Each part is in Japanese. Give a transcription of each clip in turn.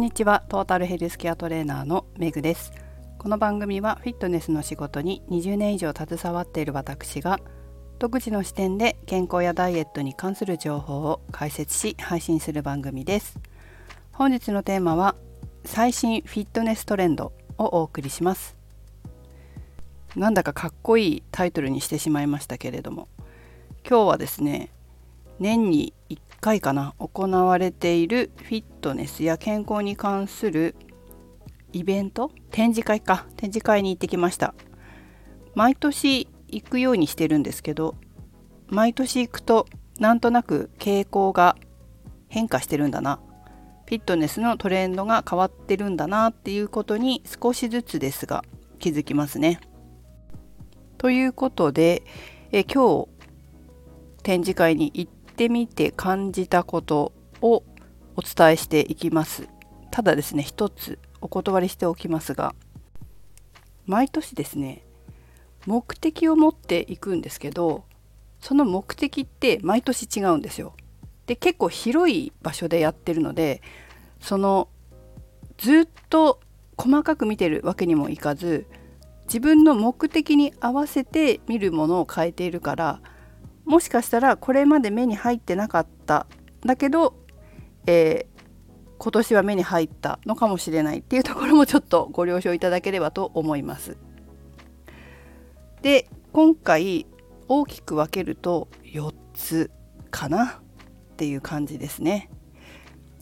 んにちは。トータルヘルスケアトレーナーのメグです。この番組はフィットネスの仕事に20年以上携わっている私が独自の視点で健康やダイエットに関する情報を解説し配信する番組です。本日のテーマは最新フィットネストレンドをお送りします。なんだかかっこいいタイトルにしてしまいましたけれども今日はですね年に1回かな。行われているフィットネスや健康に関するイベント？展示会か。展示会に行ってきました。毎年行くようにしてるんですけど毎年行くとなんとなく傾向が変化してるんだな。フィットネスのトレンドが変わってるんだなっていうことに少しずつですが気づきますね。ということでえ今日展示会に行ってみて感じたことをお伝えしていきます。ただですね一つお断りしておきますが毎年ですね目的を持っていくんですけどその目的って毎年違うんですよ。で結構広い場所でやってるのでそのずっと細かく見てるわけにもいかず自分の目的に合わせて見るものを変えているからもしかしたらこれまで目に入ってなかっただけど、えー、今年は目に入ったのかもしれないっていうところもちょっとご了承いただければと思います。で今回大きく分けると4つかなっていう感じですね。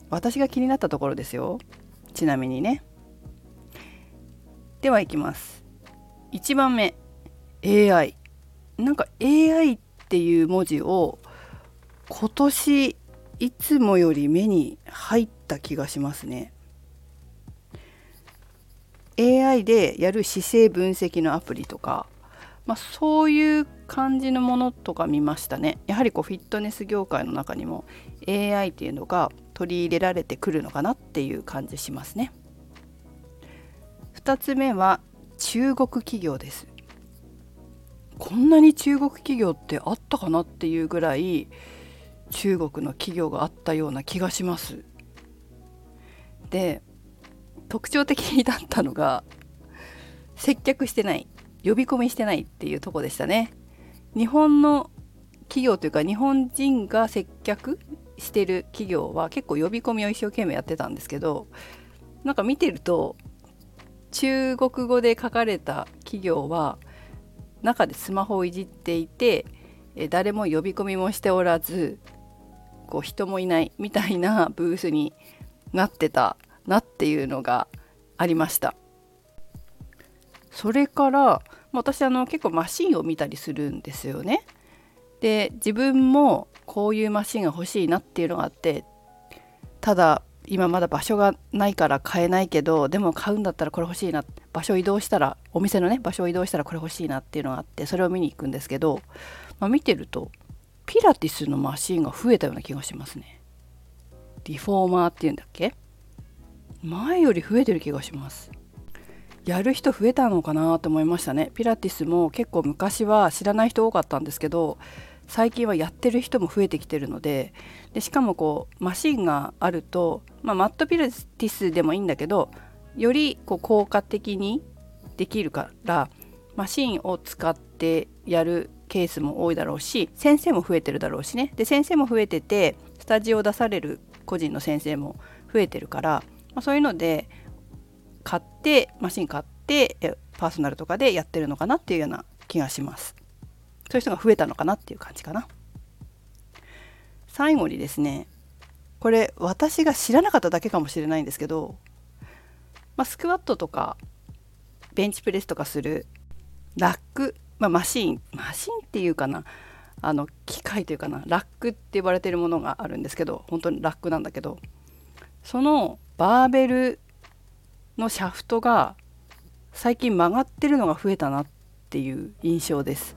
私が気になったところですよ。ちなみにね。ではいきます。1番目 AI。なんか AI ってていう文字を今年いつもより目に入った気がしますね。AI でやる姿勢分析のアプリとかまあ、そういう感じのものとか見ましたね。やはりこうフィットネス業界の中にも AI っていうのが取り入れられてくるのかなっていう感じしますね。2つ目は中国企業です。こんなに中国企業ってあったかなっていうぐらい中国の企業があったような気がしますで特徴的だったのが接客してない呼び込みしてないっていうとこでしたね。日本の企業というか日本人が接客してる企業は結構呼び込みを一生懸命やってたんですけどなんか見てると中国語で書かれた企業は中でスマホをいじっていて誰も呼び込みもしておらずこう人もいないみたいなブースになってたなっていうのがありました。それから私あの結構マシンを見たりするんですよね。で自分もこういうマシンが欲しいなっていうのがあってただ今まだ場所がないから買えないけどでも買うんだったらこれ欲しいな場所移動したらお店のね場所を移動したらこれ欲しいなっていうのがあってそれを見に行くんですけど、まあ、見てるとピラティスのマシンが増えたような気がしますね。リフォーマーっていうんだっけ？前より増えてる気がします。やる人増えたのかなと思いましたねピラティスも結構昔は知らない人多かったんですけど最近はやってる人も増えてきてるのででしかもこうマシンがあると、まあ、マットピラティスでもいいんだけどよりこう効果的にできるからマシンを使ってやるケースも多いだろうし先生も増えてるだろうしね。で先生も増えててスタジオを出される個人の先生も増えてるから、まあ、そういうので買ってマシン買ってパーソナルとかでやってるのかなっていうような気がします。そういう人が増えたのかなっていう感じかな。最後にですねこれ私が知らなかっただけかもしれないんですけど、まあ、スクワットとかベンチプレスとかするラック、まあ、マシンマシンっていうかなあの機械というかなラックって呼ばれてるものがあるんですけど本当にラックなんだけどそのバーベルのシャフトが最近曲がってるのが増えたなっていう印象です。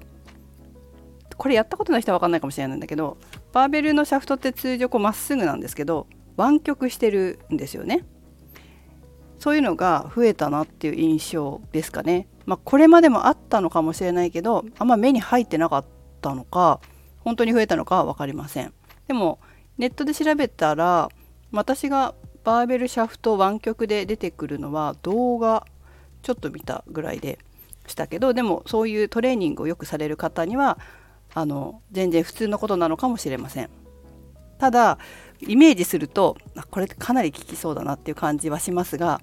これやったことない人は分かんないかもしれないんだけどバーベルのシャフトって通常こうまっすぐなんですけど湾曲してるんですよね。そういうのが増えたなっていう印象ですかね。まあ、これまでもあったのかもしれないけどあんま目に入ってなかったのか本当に増えたのかは分かりません。でもネットで調べたら私がバーベルシャフト湾曲で出てくるのは動画ちょっと見たぐらいでしたけどでもそういうトレーニングをよくされる方にはあの全然普通のことなのかもしれません。ただイメージするとこれかなり効きそうだなっていう感じはしますが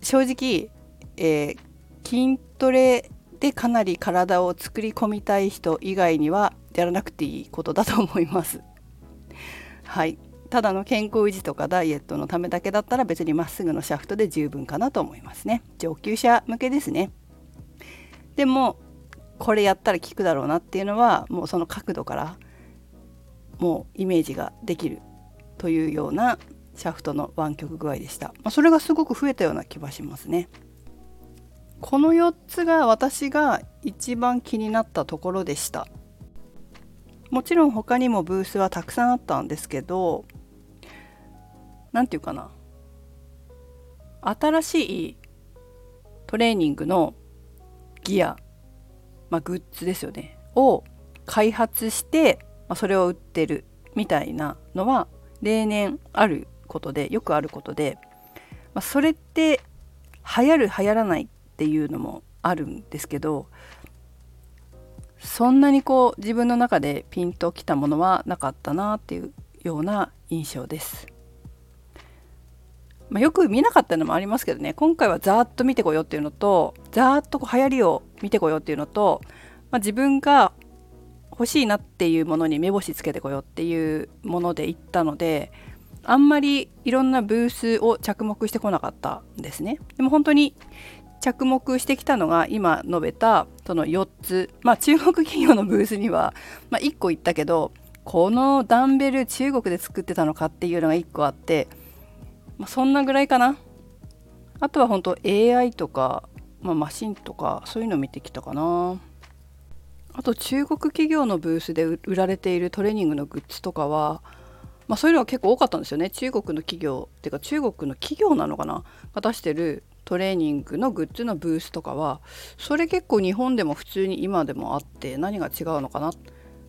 正直、えー、筋トレでかなり体を作り込みたい人以外にはやらなくていいことだと思います。はいただの健康維持とかダイエットのためだけだったら別にまっすぐのシャフトで十分かなと思いますね上級者向けですねでもこれやったら効くだろうなっていうのはもうその角度からもうイメージができるというようなシャフトの湾曲具合でした、まあ、それがすごく増えたような気はしますね。この4つが私が一番気になったところでした。もちろん他にもブースはたくさんあったんですけど何て言うかな。新しいトレーニングのギア、まあ、グッズですよねを開発して、まあ、それを売ってるみたいなのは例年あることでよくあることで、まあ、それって流行る流行らないっていうのもあるんですけどそんなにこう自分の中でピンときたものはなかったなっていうような印象です。まあ、よく見なかったのもありますけどね今回はざーっと見てこようっていうのとざーっとこう流行りを見てこようっていうのと、まあ、自分が欲しいなっていうものに目星つけてこようっていうもので行ったのであんまりいろんなブースを着目してこなかったんですね。でも本当に着目してきたのが今述べたその4つまあ中国企業のブースには、まあ、1個行ったけどこのダンベル中国で作ってたのかっていうのが1個あって、まあ、そんなぐらいかな。あとは本当 AI とか、まあ、マシンとかそういうの見てきたかな。あと中国企業のブースで売られているトレーニングのグッズとかはまあ、そういうのは結構多かったんですよね。中国の企業っていうか中国の企業なのかな。が出してるトレーニングのグッズのブースとかはそれ結構日本でも普通に今でもあって何が違うのかな、ま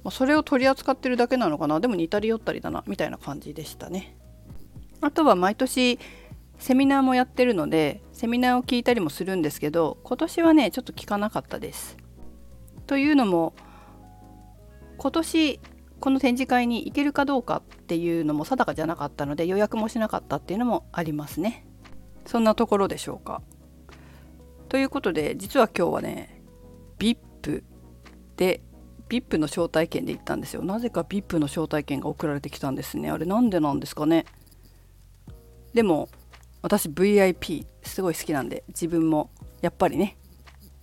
あ、それを取り扱ってるだけなのかな。でも似たり寄ったりだなみたいな感じでしたね。あとは毎年セミナーもやってるのでセミナーを聞いたりもするんですけど今年はねちょっと聞かなかったです。というのも今年この展示会に行けるかどうかっていうのも定かじゃなかったので予約もしなかったっていうのもありますね。そんなところでしょうか。ということで実は今日はね VIP で VIP の招待券で行ったんですよ。なぜか VIP の招待券が送られてきたんですね。あれなんでなんですかね。でも私 VIP すごい好きなんで自分もやっぱりね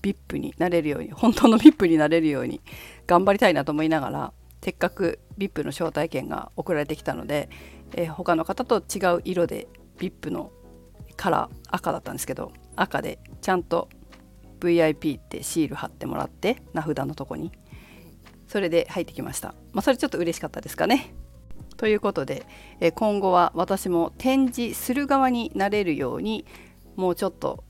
VIP になれるように本当の VIP になれるように頑張りたいなと思いながらせっかく VIP の招待券が送られてきたので、えー、他の方と違う色で VIP のカラー赤だったんですけど赤でちゃんと VIP ってシール貼ってもらって名札のとこに。それで入ってきました。まあそれちょっと嬉しかったですかね。ということで、え今後は私も展示する側になれるようにもうちょっと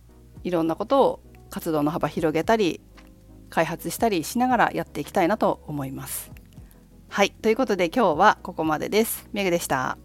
いろんなことを活動の幅広げたり開発したりしながらやっていきたいなと思います。はいということで今日はここまでです。メグでした。